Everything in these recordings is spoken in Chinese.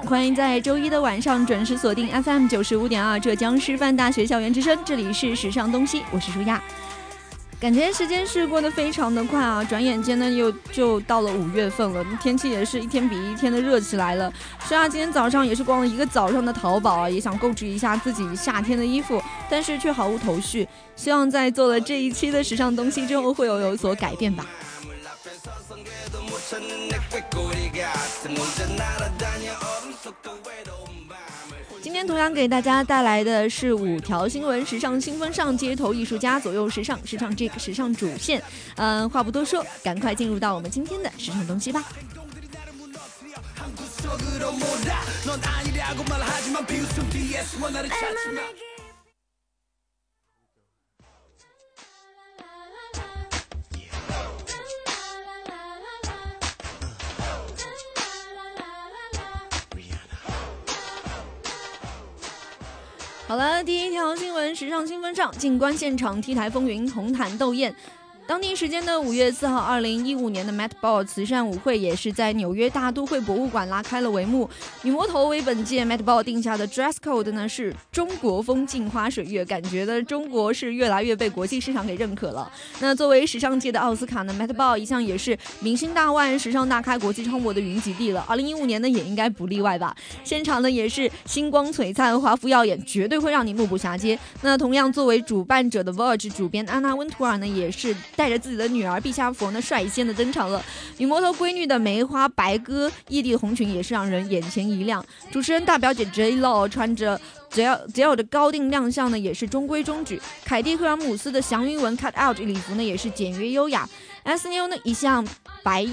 欢迎在周一的晚上准时锁定 FM 九十五点二浙江师范大学校园之声，这里是时尚东西，我是舒亚。感觉时间是过得非常的快啊，转眼间呢又就到了五月份了，天气也是一天比一天的热起来了。舒亚今天早上也是逛了一个早上的淘宝啊，也想购置一下自己夏天的衣服，但是却毫无头绪。希望在做了这一期的时尚东西之后，会有有所改变吧。今天同样给大家带来的是五条新闻：时尚新风尚、街头艺术家、左右时尚、时尚这个时尚主线。嗯，话不多说，赶快进入到我们今天的时尚东西吧。好了，第一条新闻，时尚新风尚，静观现场，T 台风云，红毯斗艳。当地时间的五月四号，二零一五年的 Met Ball 慈善舞会也是在纽约大都会博物馆拉开了帷幕。女魔头为本届 Met Ball 定下的 dress code 呢是中国风镜花水月，感觉的中国是越来越被国际市场给认可了。那作为时尚界的奥斯卡呢，Met Ball 一向也是明星大腕、时尚大咖、国际超模的云集地了。二零一五年呢也应该不例外吧？现场呢也是星光璀璨、华服耀眼，绝对会让你目不暇接。那同样作为主办者的 voge 主编安娜温图尔呢也是。带着自己的女儿毕夏佛呢，率先的登场了。女魔头闺女的梅花白鸽异地红裙也是让人眼前一亮。主持人大表姐 J Lo 穿着 J J L 的高定亮相呢，也是中规中矩。凯蒂赫尔姆斯的祥云纹 cut out 礼服呢，也是简约优雅。S N U 呢，一向白。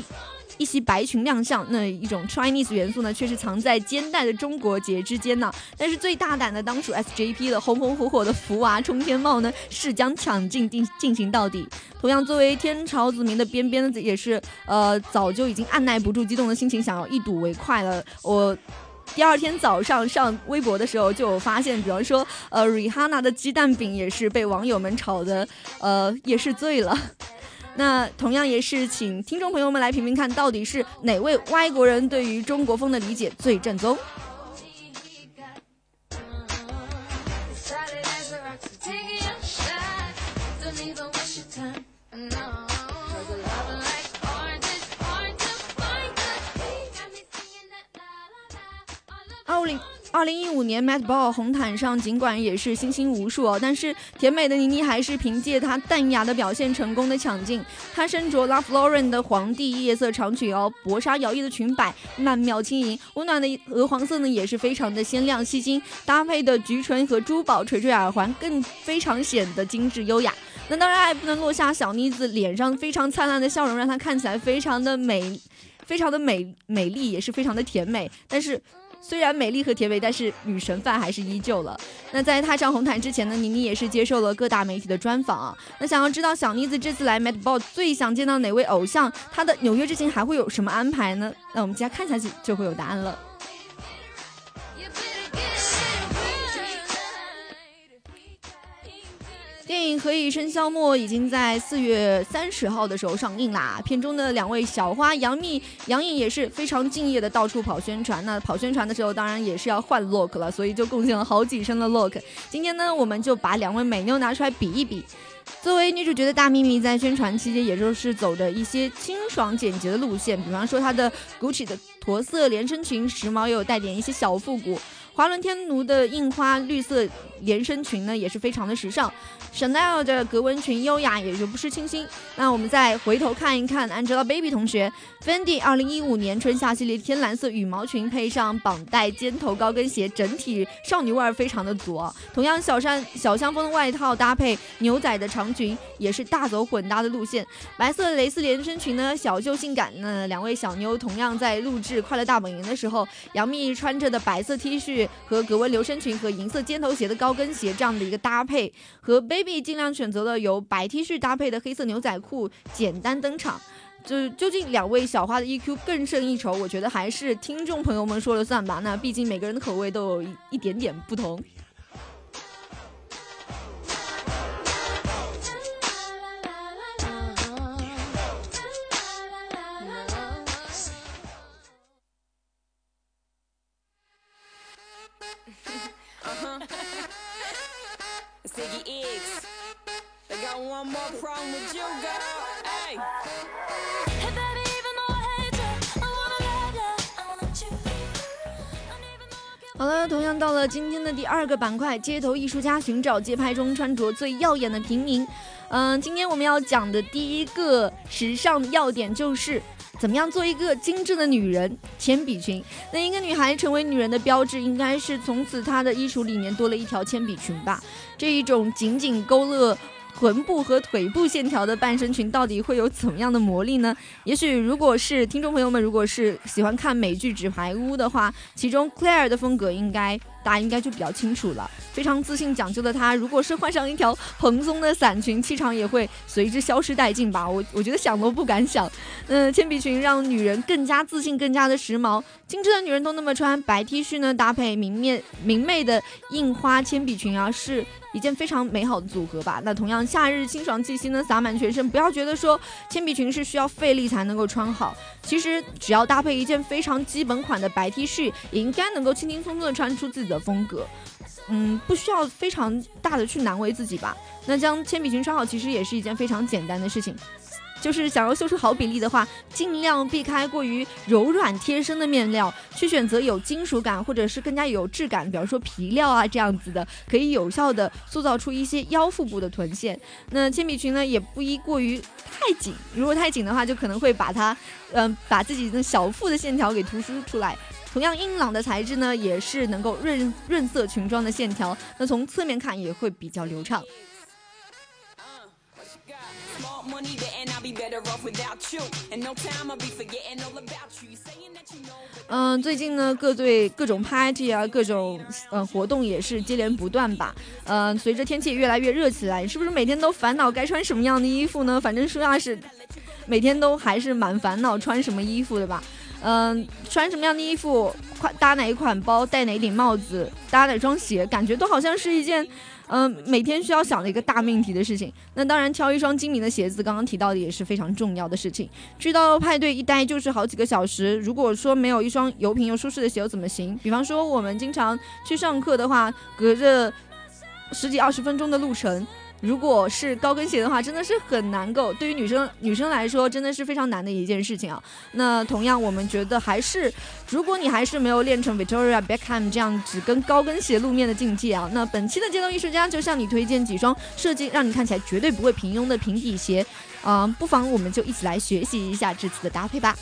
一袭白裙亮相，那一种 Chinese 元素呢，却是藏在肩带的中国结之间呢。但是最大胆的当属 SJP 的红红火火的福娃冲天帽呢，是将抢镜进进行到底。同样，作为天朝子民的边边呢，也是呃早就已经按耐不住激动的心情，想要一睹为快了。我第二天早上上微博的时候，就有发现，比方说呃 Rihanna 的鸡蛋饼也是被网友们炒的呃也是醉了。那同样也是，请听众朋友们来评评看，到底是哪位外国人对于中国风的理解最正宗？二零一五年 Met Ball 红毯上，尽管也是星星无数哦，但是甜美的倪妮还是凭借她淡雅的表现，成功的抢镜。她身着 La f l o r e n 的皇帝夜色长裙哦，薄纱摇曳的裙摆，曼妙轻盈。温暖的鹅黄色呢，也是非常的鲜亮吸睛，搭配的橘唇和珠宝垂坠耳环，更非常显得精致优雅。那当然还不能落下小妮子脸上非常灿烂的笑容，让她看起来非常的美，非常的美美丽，也是非常的甜美。但是。虽然美丽和甜美，但是女神范还是依旧了。那在踏上红毯之前呢，倪妮也是接受了各大媒体的专访啊。那想要知道小妮子这次来 Met Ball 最想见到哪位偶像，她的纽约之行还会有什么安排呢？那我们接下来看下去就会有答案了。电影《何以笙箫默》已经在四月三十号的时候上映啦。片中的两位小花杨幂、杨颖也是非常敬业的到处跑宣传。那跑宣传的时候，当然也是要换 look 了，所以就贡献了好几身的 look。今天呢，我们就把两位美妞拿出来比一比。作为女主角的大幂幂，在宣传期间，也就是走着一些清爽简洁的路线，比方说她的 Gucci 的驼色连身裙，时髦又带点一些小复古。华伦天奴的印花绿色连身裙呢，也是非常的时尚。Chanel 的格纹裙优雅，也就不失清新。那我们再回头看一看 Angelababy 同学，Fendi 2015年春夏系列天蓝色羽毛裙配上绑带尖头高跟鞋，整体少女味儿非常的足。同样，小山小香风的外套搭配牛仔的长裙，也是大走混搭的路线。白色蕾丝连身裙呢，小秀性感。那两位小妞同样在录制《快乐大本营》的时候，杨幂穿着的白色 T 恤和格纹流身裙和银色尖头鞋的高跟鞋这样的一个搭配，和 Baby。尽量选择了由白 T 恤搭配的黑色牛仔裤，简单登场。就究竟两位小花的 EQ 更胜一筹，我觉得还是听众朋友们说了算吧。那毕竟每个人的口味都有一点点不同。第二个板块——街头艺术家寻找街拍中穿着最耀眼的平民。嗯，今天我们要讲的第一个时尚要点就是怎么样做一个精致的女人——铅笔裙。那一个女孩成为女人的标志，应该是从此她的衣橱里面多了一条铅笔裙吧？这一种紧紧勾勒。臀部和腿部线条的半身裙到底会有怎么样的魔力呢？也许如果是听众朋友们，如果是喜欢看美剧《纸牌屋》的话，其中 Claire 的风格应该。大家应该就比较清楚了。非常自信讲究的她，如果是换上一条蓬松的伞裙，气场也会随之消失殆尽吧。我我觉得想都不敢想。嗯，铅笔裙让女人更加自信，更加的时髦。精致的女人都那么穿，白 T 恤呢搭配明面明媚的印花铅笔裙啊，是一件非常美好的组合吧。那同样，夏日清爽气息呢洒满全身，不要觉得说铅笔裙是需要费力才能够穿好。其实只要搭配一件非常基本款的白 T 恤，也应该能够轻轻松松的穿出自己的的风格。嗯，不需要非常大的去难为自己吧。那将铅笔裙穿好，其实也是一件非常简单的事情。就是想要绣出好比例的话，尽量避开过于柔软贴身的面料，去选择有金属感或者是更加有质感，比方说皮料啊这样子的，可以有效的塑造出一些腰腹部的臀线。那铅笔裙呢，也不宜过于太紧，如果太紧的话，就可能会把它，嗯，把自己的小腹的线条给突出出来。同样硬朗的材质呢，也是能够润润色裙装的线条，那从侧面看也会比较流畅。嗯，最近呢，各队各种 party 啊，各种呃活动也是接连不断吧。嗯，随着天气越来越热起来，是不是每天都烦恼该穿什么样的衣服呢？反正舒亚是每天都还是蛮烦恼穿什么衣服的吧。嗯，穿什么样的衣服，搭哪一款包，戴哪顶帽子，搭哪双鞋，感觉都好像是一件。嗯，每天需要想的一个大命题的事情。那当然，挑一双精明的鞋子，刚刚提到的也是非常重要的事情。去到派对一待就是好几个小时，如果说没有一双油平又舒适的鞋，又怎么行？比方说，我们经常去上课的话，隔着十几二十分钟的路程。如果是高跟鞋的话，真的是很难够。对于女生女生来说，真的是非常难的一件事情啊。那同样，我们觉得还是，如果你还是没有练成 Victoria Beckham 这样只跟高跟鞋露面的境界啊，那本期的街头艺术家就向你推荐几双设计让你看起来绝对不会平庸的平底鞋，嗯，不妨我们就一起来学习一下这次的搭配吧。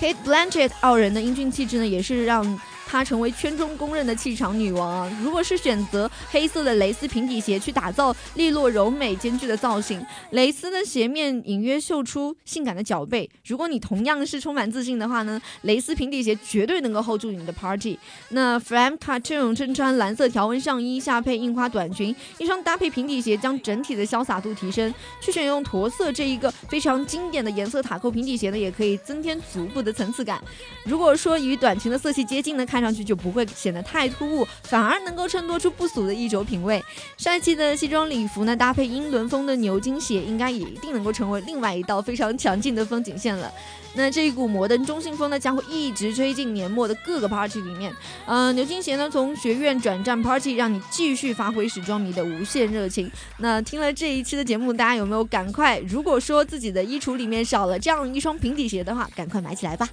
Kate Blanchett 傲人的英俊气质呢，也是让。她成为圈中公认的气场女王啊！如果是选择黑色的蕾丝平底鞋去打造利落柔美兼具的造型，蕾丝的鞋面隐约秀出性感的脚背。如果你同样是充满自信的话呢，蕾丝平底鞋绝对能够 hold 住你的 party。那 Frame Cartoon 身穿蓝色条纹上衣，下配印花短裙，一双搭配平底鞋将整体的潇洒度提升。去选用驼色这一个非常经典的颜色塔扣平底鞋呢，也可以增添足部的层次感。如果说与短裙的色系接近呢，看。上去就不会显得太突兀，反而能够衬托出不俗的衣着品味。帅气的西装礼服呢，搭配英伦风的牛津鞋，应该也一定能够成为另外一道非常强劲的风景线了。那这一股摩登中性风呢，将会一直吹进年末的各个 party 里面。嗯，牛津鞋呢，从学院转战 party，让你继续发挥时装迷的无限热情。那听了这一期的节目，大家有没有赶快？如果说自己的衣橱里面少了这样一双平底鞋的话，赶快买起来吧。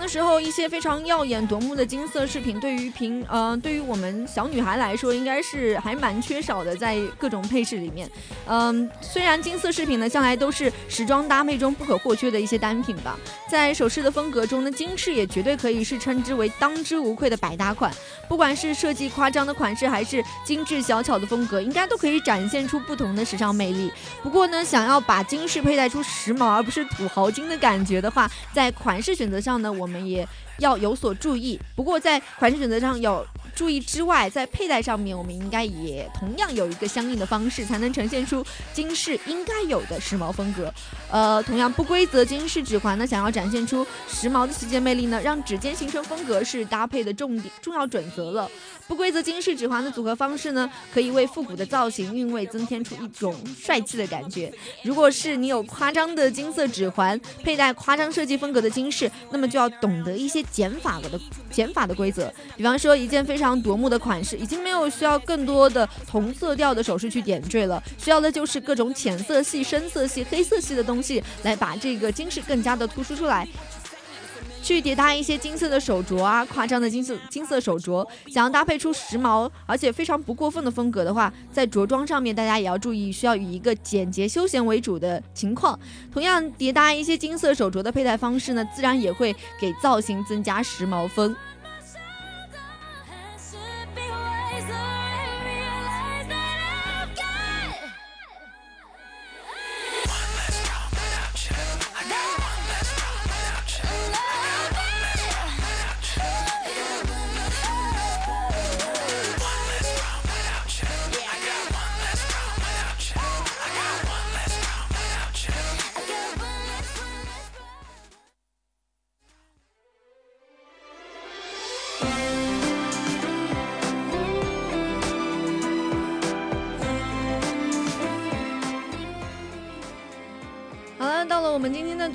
的时候，一些非常耀眼夺目的金色饰品，对于平呃，对于我们小女孩来说，应该是还蛮缺少的，在各种配饰里面。嗯，虽然金色饰品呢，向来都是时装搭配中不可或缺的一些单品吧，在首饰的风格中呢，金饰也绝对可以是称之为当之无愧的百搭款。不管是设计夸张的款式，还是精致小巧的风格，应该都可以展现出不同的时尚魅力。不过呢，想要把金饰佩戴出时髦而不是土豪金的感觉的话，在款式选择上呢，我们也要有所注意。不过在款式选择上有注意之外，在佩戴上面，我们应该也同样有一个相应的方式，才能呈现出金饰应该有的时髦风格。呃，同样不规则金饰指环呢，想要展现出时髦的细节魅力呢，让指尖形成风格是搭配的重点重要准则了。不规则金饰指环的组合方式呢，可以为复古的造型韵味增添出一种帅气的感觉。如果是你有夸张的金色指环，佩戴夸张设计风格的金饰，那么就要懂得一些减法的减法的规则。比方说，一件非常夺目的款式，已经没有需要更多的同色调的首饰去点缀了，需要的就是各种浅色系、深色系、黑色系的东西，来把这个金饰更加的突出出来。去叠搭一些金色的手镯啊，夸张的金色金色手镯，想要搭配出时髦而且非常不过分的风格的话，在着装上面大家也要注意，需要以一个简洁休闲为主的情况。同样叠搭一些金色手镯的佩戴方式呢，自然也会给造型增加时髦风。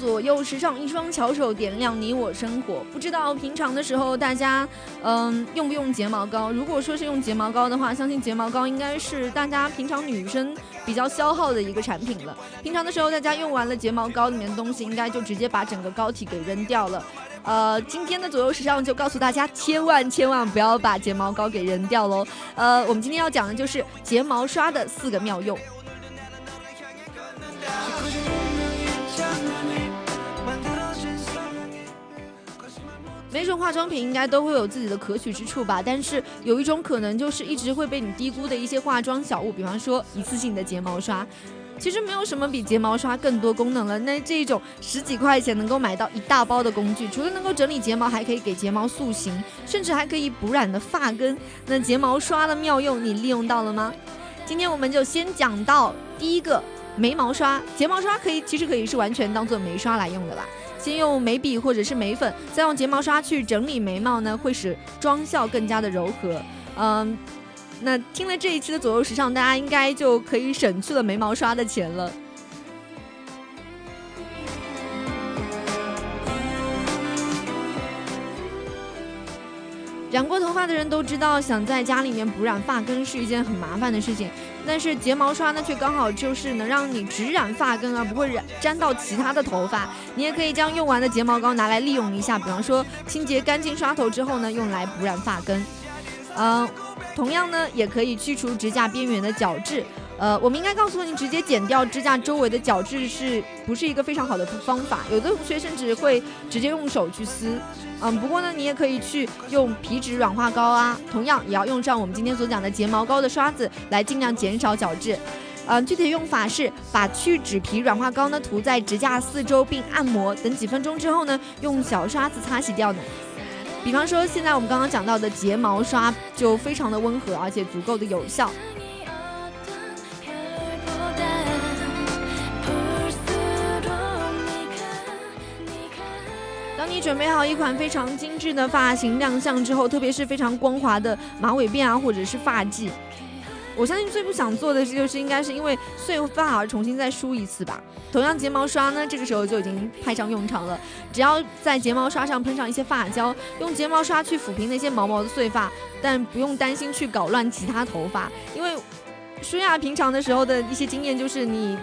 左右时尚，一双巧手点亮你我生活。不知道平常的时候大家，嗯，用不用睫毛膏？如果说是用睫毛膏的话，相信睫毛膏应该是大家平常女生比较消耗的一个产品了。平常的时候大家用完了睫毛膏里面的东西，应该就直接把整个膏体给扔掉了。呃，今天的左右时尚就告诉大家，千万千万不要把睫毛膏给扔掉喽。呃，我们今天要讲的就是睫毛刷的四个妙用。每种化妆品应该都会有自己的可取之处吧，但是有一种可能就是一直会被你低估的一些化妆小物，比方说一次性的睫毛刷。其实没有什么比睫毛刷更多功能了。那这种十几块钱能够买到一大包的工具，除了能够整理睫毛，还可以给睫毛塑形，甚至还可以补染的发根。那睫毛刷的妙用，你利用到了吗？今天我们就先讲到第一个眉毛刷。睫毛刷可以，其实可以是完全当做眉刷来用的啦。先用眉笔或者是眉粉，再用睫毛刷去整理眉毛呢，会使妆效更加的柔和。嗯，那听了这一期的左右时尚，大家应该就可以省去了眉毛刷的钱了。染过头发的人都知道，想在家里面补染发根是一件很麻烦的事情。但是睫毛刷呢，却刚好就是能让你只染发根，而不会染沾到其他的头发。你也可以将用完的睫毛膏拿来利用一下，比方说清洁干净刷头之后呢，用来补染发根。嗯，同样呢，也可以去除指甲边缘的角质。呃，我们应该告诉你，直接剪掉指甲周围的角质是不是一个非常好的方法？有的同学甚至会直接用手去撕。嗯，不过呢，你也可以去用皮脂软化膏啊，同样也要用上我们今天所讲的睫毛膏的刷子来尽量减少角质。嗯，具体用法是把去脂皮软化膏呢涂在指甲四周并按摩，等几分钟之后呢，用小刷子擦洗掉呢。比方说，现在我们刚刚讲到的睫毛刷就非常的温和，而且足够的有效。你准备好一款非常精致的发型亮相之后，特别是非常光滑的马尾辫啊，或者是发髻，我相信最不想做的就是应该是因为碎发而重新再梳一次吧。同样，睫毛刷呢，这个时候就已经派上用场了。只要在睫毛刷上喷上一些发胶，用睫毛刷去抚平那些毛毛的碎发，但不用担心去搞乱其他头发，因为舒雅平常的时候的一些经验就是，你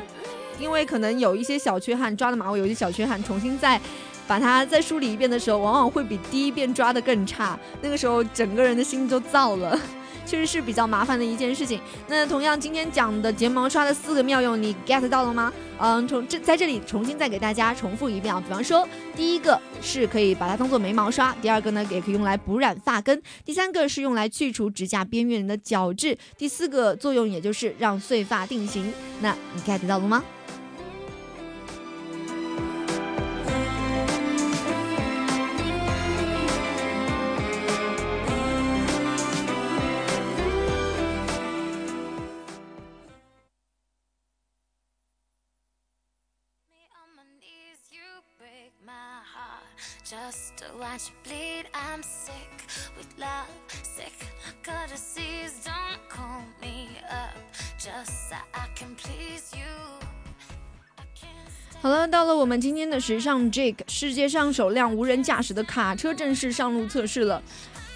因为可能有一些小缺憾，抓的马尾有一些小缺憾，重新再。把它再梳理一遍的时候，往往会比第一遍抓的更差。那个时候，整个人的心都燥了。确实是比较麻烦的一件事情。那同样，今天讲的睫毛刷的四个妙用，你 get 到了吗？嗯，从这在这里重新再给大家重复一遍啊。比方说，第一个是可以把它当做眉毛刷，第二个呢也可以用来补染发根，第三个是用来去除指甲边缘的角质，第四个作用也就是让碎发定型。那你 get 到了吗？好了，到了我们今天的时尚 Jake，世界上首辆无人驾驶的卡车正式上路测试了。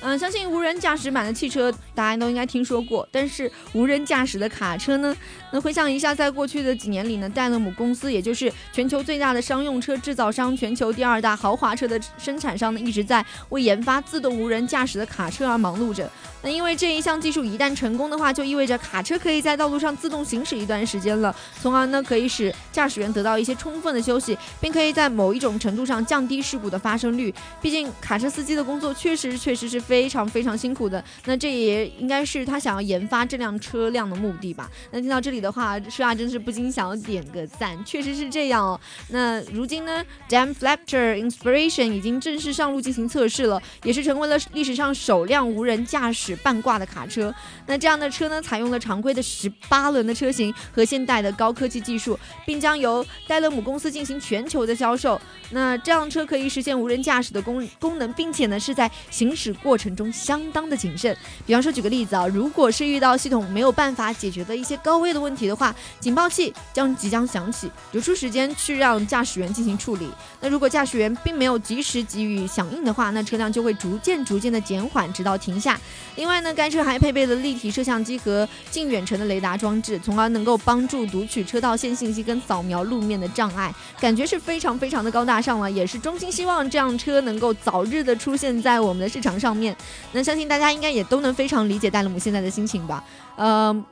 嗯，相信无人驾驶版的汽车大家都应该听说过，但是无人驾驶的卡车呢？回想一下，在过去的几年里呢，戴勒姆公司，也就是全球最大的商用车制造商、全球第二大豪华车的生产商呢，一直在为研发自动无人驾驶的卡车而忙碌着。那因为这一项技术一旦成功的话，就意味着卡车可以在道路上自动行驶一段时间了，从而呢可以使驾驶员得到一些充分的休息，并可以在某一种程度上降低事故的发生率。毕竟卡车司机的工作确实确实是非常非常辛苦的。那这也应该是他想要研发这辆车辆的目的吧？那听到这里的的话，舒亚真是不禁想要点个赞，确实是这样哦。那如今呢，Dam Flapter Inspiration 已经正式上路进行测试了，也是成为了历史上首辆无人驾驶。半挂的卡车，那这样的车呢，采用了常规的十八轮的车型和现代的高科技技术，并将由戴勒姆公司进行全球的销售。那这辆车可以实现无人驾驶的功功能，并且呢是在行驶过程中相当的谨慎。比方说，举个例子啊，如果是遇到系统没有办法解决的一些高危的问问题的话，警报器将即将响起，留出时间去让驾驶员进行处理。那如果驾驶员并没有及时给予响应的话，那车辆就会逐渐逐渐的减缓，直到停下。另外呢，该车还配备了立体摄像机和近远程的雷达装置，从而能够帮助读取车道线信息跟扫描路面的障碍，感觉是非常非常的高大上了。也是衷心希望这辆车能够早日的出现在我们的市场上面。那相信大家应该也都能非常理解戴勒姆现在的心情吧？呃，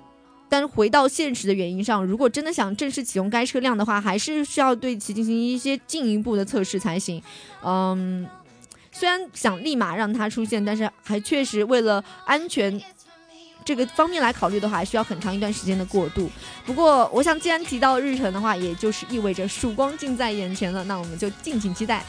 但是回到现实的原因上，如果真的想正式启用该车辆的话，还是需要对其进行一些进一步的测试才行。嗯。虽然想立马让它出现，但是还确实为了安全这个方面来考虑的话，还需要很长一段时间的过渡。不过，我想既然提到日程的话，也就是意味着曙光近在眼前了，那我们就敬请期待。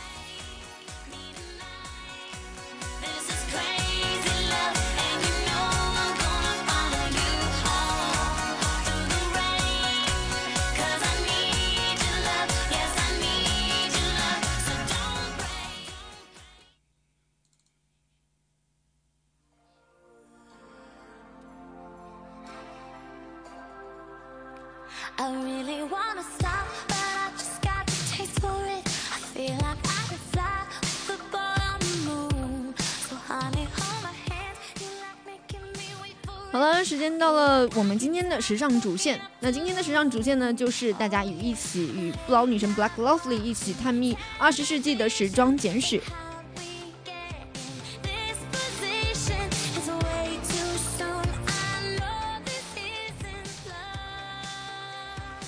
了，时间到了，我们今天的时尚主线。那今天的时尚主线呢，就是大家与一起与不老女神 Black Lovely 一起探秘二十世纪的时装简史。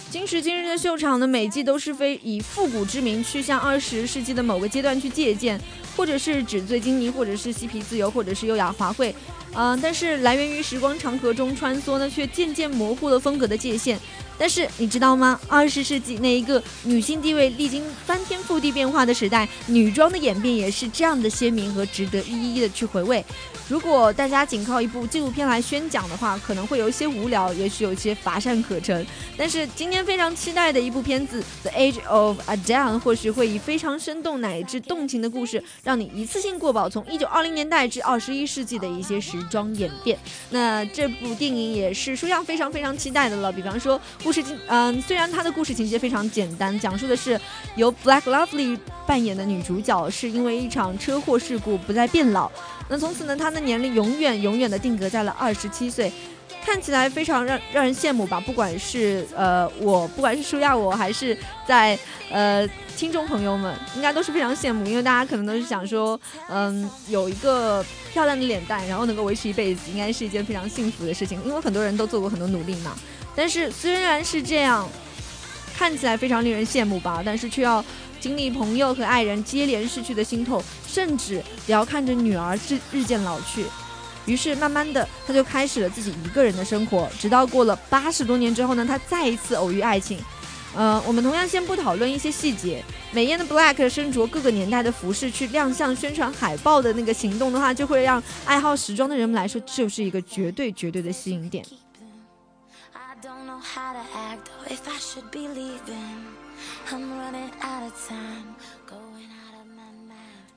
今时今日的秀场呢，每季都是非以复古之名去向二十世纪的某个阶段去借鉴，或者是纸醉金迷，或者是嬉皮自由，或者是优雅华贵。嗯，但是来源于时光长河中穿梭呢，却渐渐模糊了风格的界限。但是你知道吗？二十世纪那一个女性地位历经翻天覆地变化的时代，女装的演变也是这样的鲜明和值得一一的去回味。如果大家仅靠一部纪录片来宣讲的话，可能会有一些无聊，也许有一些乏善可陈。但是今天非常期待的一部片子《The Age of Adele》，或许会以非常生动乃至动情的故事，让你一次性过饱从一九二零年代至二十一世纪的一些时装演变。那这部电影也是舒样非常非常期待的了。比方说，故事情，嗯，虽然它的故事情节非常简单，讲述的是由 Black Lovely 扮演的女主角是因为一场车祸事故不再变老。那从此呢，他的年龄永远永远的定格在了二十七岁。看起来非常让让人羡慕吧。不管是呃我，不管是舒亚我，还是在呃听众朋友们，应该都是非常羡慕，因为大家可能都是想说，嗯，有一个漂亮的脸蛋，然后能够维持一辈子，应该是一件非常幸福的事情。因为很多人都做过很多努力嘛。但是虽然是这样，看起来非常令人羡慕吧，但是却要经历朋友和爱人接连逝去的心痛，甚至也要看着女儿日日渐老去。于是慢慢的，他就开始了自己一个人的生活。直到过了八十多年之后呢，他再一次偶遇爱情。呃，我们同样先不讨论一些细节。美艳的 Black 身着各个年代的服饰去亮相宣传海报的那个行动的话，就会让爱好时装的人们来说，就是一个绝对绝对的吸引点。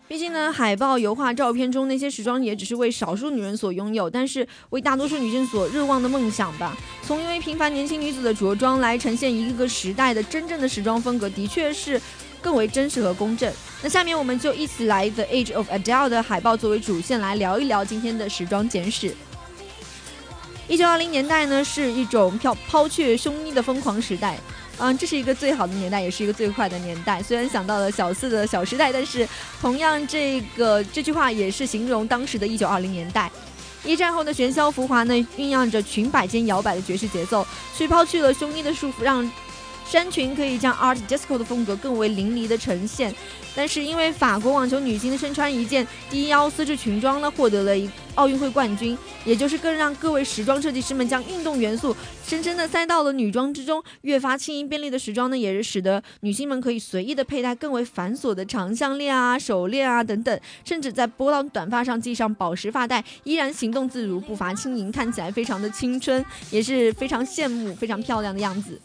毕竟呢，海报、油画、照片中那些时装也只是为少数女人所拥有，但是为大多数女性所热望的梦想吧。从一位平凡年轻女子的着装来呈现一个个时代的真正的时装风格，的确是更为真实和公正。那下面我们就一起来 The Age of Adele 的海报作为主线来聊一聊今天的时装简史。一九二零年代呢，是一种抛抛却胸衣的疯狂时代。嗯，这是一个最好的年代，也是一个最坏的年代。虽然想到了小四的小时代，但是同样这个这句话也是形容当时的一九二零年代。一战后的喧嚣浮华呢，酝酿着裙摆间摇摆的爵士节奏，去抛去了胸衣的束缚，让。衫裙可以将 Art Disco 的风格更为淋漓的呈现，但是因为法国网球女星身穿一件低腰丝质裙装呢，获得了一奥运会冠军，也就是更让各位时装设计师们将运动元素深深的塞到了女装之中，越发轻盈便利的时装呢，也是使得女性们可以随意的佩戴更为繁琐的长项链啊、手链啊等等，甚至在波浪短发上系上宝石发带，依然行动自如，步伐轻盈，看起来非常的青春，也是非常羡慕、非常漂亮的样子。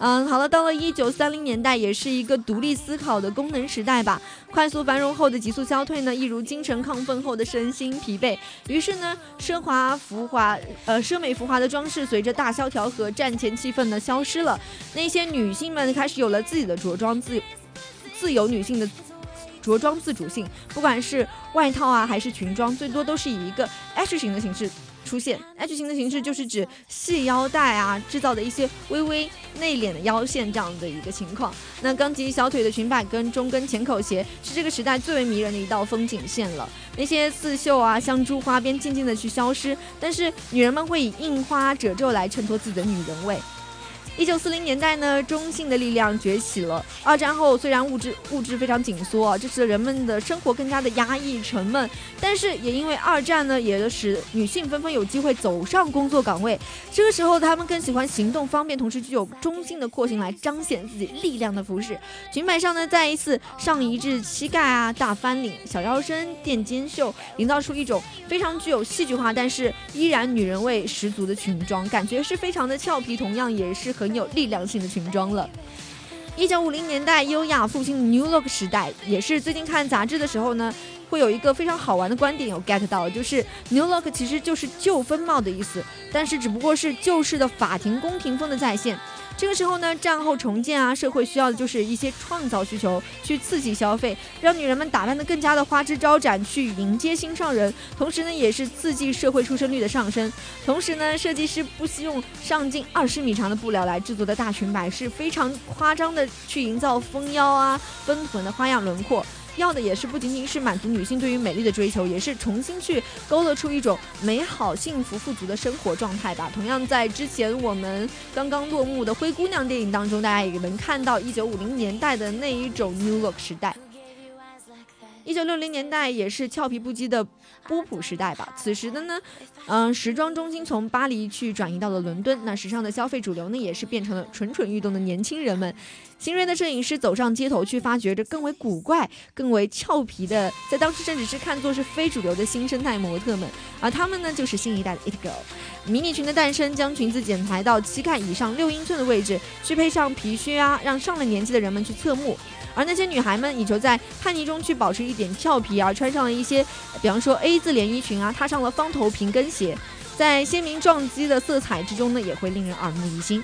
嗯，好了，到了一九三零年代，也是一个独立思考的功能时代吧。快速繁荣后的急速消退呢，一如精神亢奋后的身心疲惫。于是呢，奢华浮华，呃，奢美浮华的装饰随着大萧条和战前气氛的消失了。那些女性们开始有了自己的着装自自由女性的着装自主性，不管是外套啊还是裙装，最多都是以一个 H 型的形式。出现 H 型的形式，就是指细腰带啊制造的一些微微内敛的腰线这样的一个情况。那刚及小腿的裙摆跟中跟浅口鞋是这个时代最为迷人的一道风景线了。那些刺绣啊、香珠花边渐渐的去消失，但是女人们会以印花褶皱来衬托自己的女人味。一九四零年代呢，中性的力量崛起了。二战后，虽然物质物质非常紧缩啊，这使人们的生活更加的压抑沉闷，但是也因为二战呢，也使女性纷纷有机会走上工作岗位。这个时候，她们更喜欢行动方便，同时具有中性的廓形来彰显自己力量的服饰。裙摆上呢，再一次上移至膝盖啊，大翻领、小腰身、垫肩袖，营造出一种非常具有戏剧化，但是依然女人味十足的裙装，感觉是非常的俏皮，同样也是很。很有力量性的裙装了。一九五零年代优雅复兴 New Look 时代，也是最近看杂志的时候呢，会有一个非常好玩的观点有 get 到，就是 New Look 其实就是旧风貌的意思，但是只不过是旧式的法庭宫廷风的再现。这个时候呢，战后重建啊，社会需要的就是一些创造需求，去刺激消费，让女人们打扮得更加的花枝招展，去迎接心上人。同时呢，也是刺激社会出生率的上升。同时呢，设计师不惜用上近二十米长的布料来制作的大裙摆，是非常夸张的去营造丰腰啊、奔臀的花样轮廓。要的也是不仅仅是满足女性对于美丽的追求，也是重新去勾勒出一种美好、幸福、富足的生活状态吧。同样，在之前我们刚刚落幕的《灰姑娘》电影当中，大家也能看到一九五零年代的那一种 New Look 时代。一九六零年代也是俏皮不羁的波普时代吧。此时的呢，嗯，时装中心从巴黎去转移到了伦敦，那时尚的消费主流呢，也是变成了蠢蠢欲动的年轻人们。新锐的摄影师走上街头，去发掘着更为古怪、更为俏皮的，在当时甚至是看作是非主流的新生态模特们。而他们呢，就是新一代的 It Girl。迷你裙的诞生，将裙子剪裁到膝盖以上六英寸的位置，去配上皮靴啊，让上了年纪的人们去侧目。而那些女孩们，以求在叛逆中去保持一点俏皮，啊穿上了一些，比方说 A 字连衣裙啊，踏上了方头平跟鞋，在鲜明撞击的色彩之中呢，也会令人耳目一新。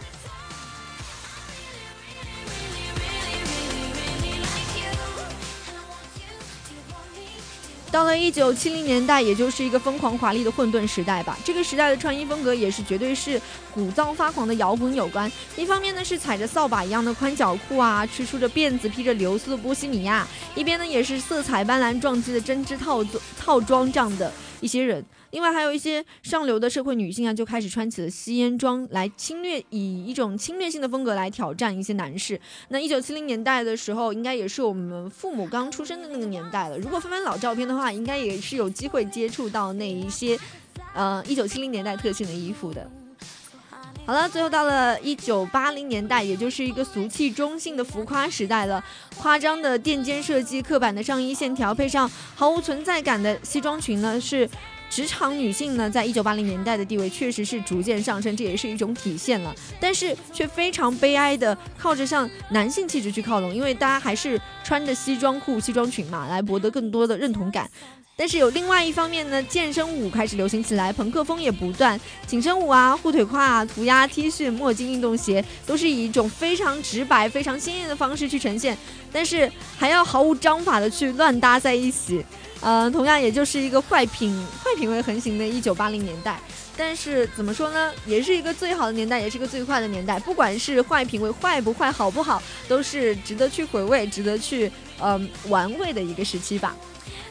到了一九七零年代，也就是一个疯狂华丽的混沌时代吧。这个时代的穿衣风格也是绝对是鼓噪发狂的摇滚有关。一方面呢是踩着扫把一样的宽脚裤啊，吹出着辫子，披着流苏的波西米亚；一边呢也是色彩斑斓撞击的针织套装套装这样的一些人。另外还有一些上流的社会女性啊，就开始穿起了吸烟装来侵略，以一种侵略性的风格来挑战一些男士。那一九七零年代的时候，应该也是我们父母刚出生的那个年代了。如果翻翻老照片的话，应该也是有机会接触到那一些，呃，一九七零年代特性的衣服的。好了，最后到了一九八零年代，也就是一个俗气中性的浮夸时代了。夸张的垫肩设计、刻板的上衣线条，配上毫无存在感的西装裙呢，是。职场女性呢，在一九八零年代的地位确实是逐渐上升，这也是一种体现了。但是却非常悲哀的靠着向男性气质去靠拢，因为大家还是穿着西装裤、西装裙嘛，来博得更多的认同感。但是有另外一方面呢，健身舞开始流行起来，朋克风也不断，紧身舞啊、护腿胯啊、涂鸦 T 恤、墨镜、运动鞋，都是以一种非常直白、非常鲜艳的方式去呈现，但是还要毫无章法的去乱搭在一起。嗯，同样也就是一个坏品坏品味横行的一九八零年代，但是怎么说呢，也是一个最好的年代，也是一个最坏的年代。不管是坏品味坏不坏，好不好，都是值得去回味、值得去嗯玩味的一个时期吧。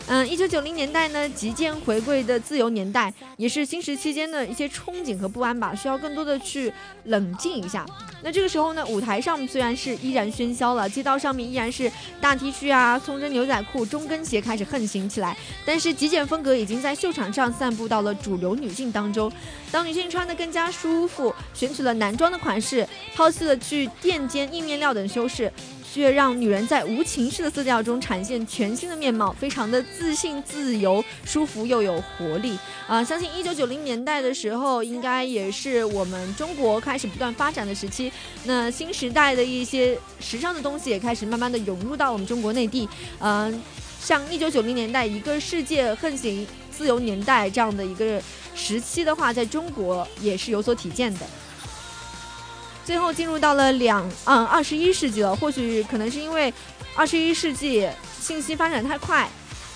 嗯，一九九零年代呢，极渐回归的自由年代，也是新时期间的一些憧憬和不安吧，需要更多的去冷静一下。那这个时候呢，舞台上虽然是依然喧嚣了，街道上面依然是大 T 恤啊、松针牛仔裤、中跟鞋开始横行起来，但是极简风格已经在秀场上散布到了主流女性当中。当女性穿得更加舒服，选取了男装的款式，抛弃了去垫肩、硬面料等修饰。却让女人在无情式的色调中展现全新的面貌，非常的自信、自由、舒服又有活力啊！相信一九九零年代的时候，应该也是我们中国开始不断发展的时期。那新时代的一些时尚的东西也开始慢慢的涌入到我们中国内地。嗯，像一九九零年代一个世界横行自由年代这样的一个时期的话，在中国也是有所体现的。最后进入到了两嗯二十一世纪了，或许可能是因为二十一世纪信息发展太快，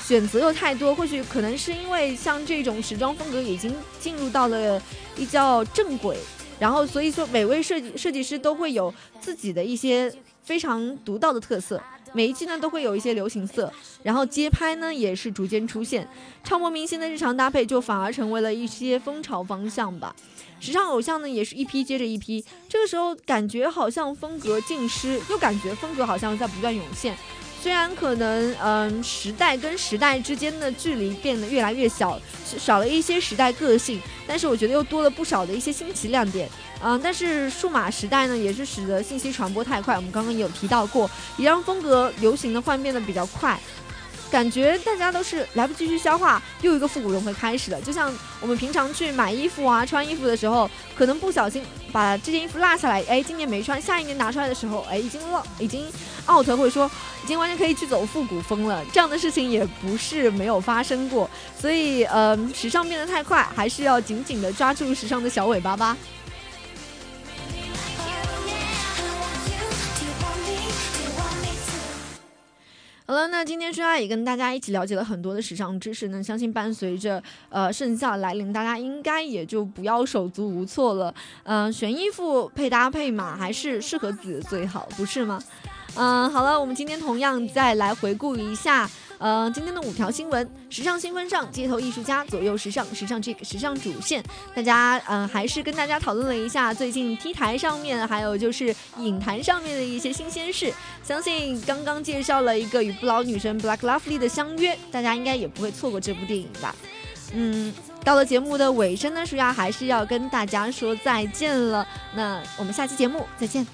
选择又太多，或许可能是因为像这种时装风格已经进入到了比较正轨，然后所以说每位设计设计师都会有自己的一些非常独到的特色，每一季呢都会有一些流行色，然后街拍呢也是逐渐出现，超模明星的日常搭配就反而成为了一些风潮方向吧。时尚偶像呢，也是一批接着一批。这个时候感觉好像风格尽失，又感觉风格好像在不断涌现。虽然可能，嗯，时代跟时代之间的距离变得越来越小，少了一些时代个性，但是我觉得又多了不少的一些新奇亮点。嗯，但是数码时代呢，也是使得信息传播太快。我们刚刚有提到过，也让风格流行的换变得比较快。感觉大家都是来不及去消化，又一个复古轮回开始了。就像我们平常去买衣服啊、穿衣服的时候，可能不小心把这件衣服落下来，哎，今年没穿，下一年拿出来的时候，哎，已经落，已经 out，或者说已经完全可以去走复古风了。这样的事情也不是没有发生过，所以，呃，时尚变得太快，还是要紧紧的抓住时尚的小尾巴吧。好了，那今天舒雅也跟大家一起了解了很多的时尚知识呢。相信伴随着呃盛夏来临，大家应该也就不要手足无措了。嗯，选衣服配搭配嘛，还是适合自己最好，不是吗？嗯，好了，我们今天同样再来回顾一下。呃，今天的五条新闻：时尚新风尚，街头艺术家，左右时尚，时尚这个时尚主线。大家，嗯，还是跟大家讨论了一下最近 T 台上面，还有就是影坛上面的一些新鲜事。相信刚刚介绍了一个与不老女神 Black Lovely 的相约，大家应该也不会错过这部电影吧？嗯，到了节目的尾声呢，舒雅还是要跟大家说再见了。那我们下期节目再见。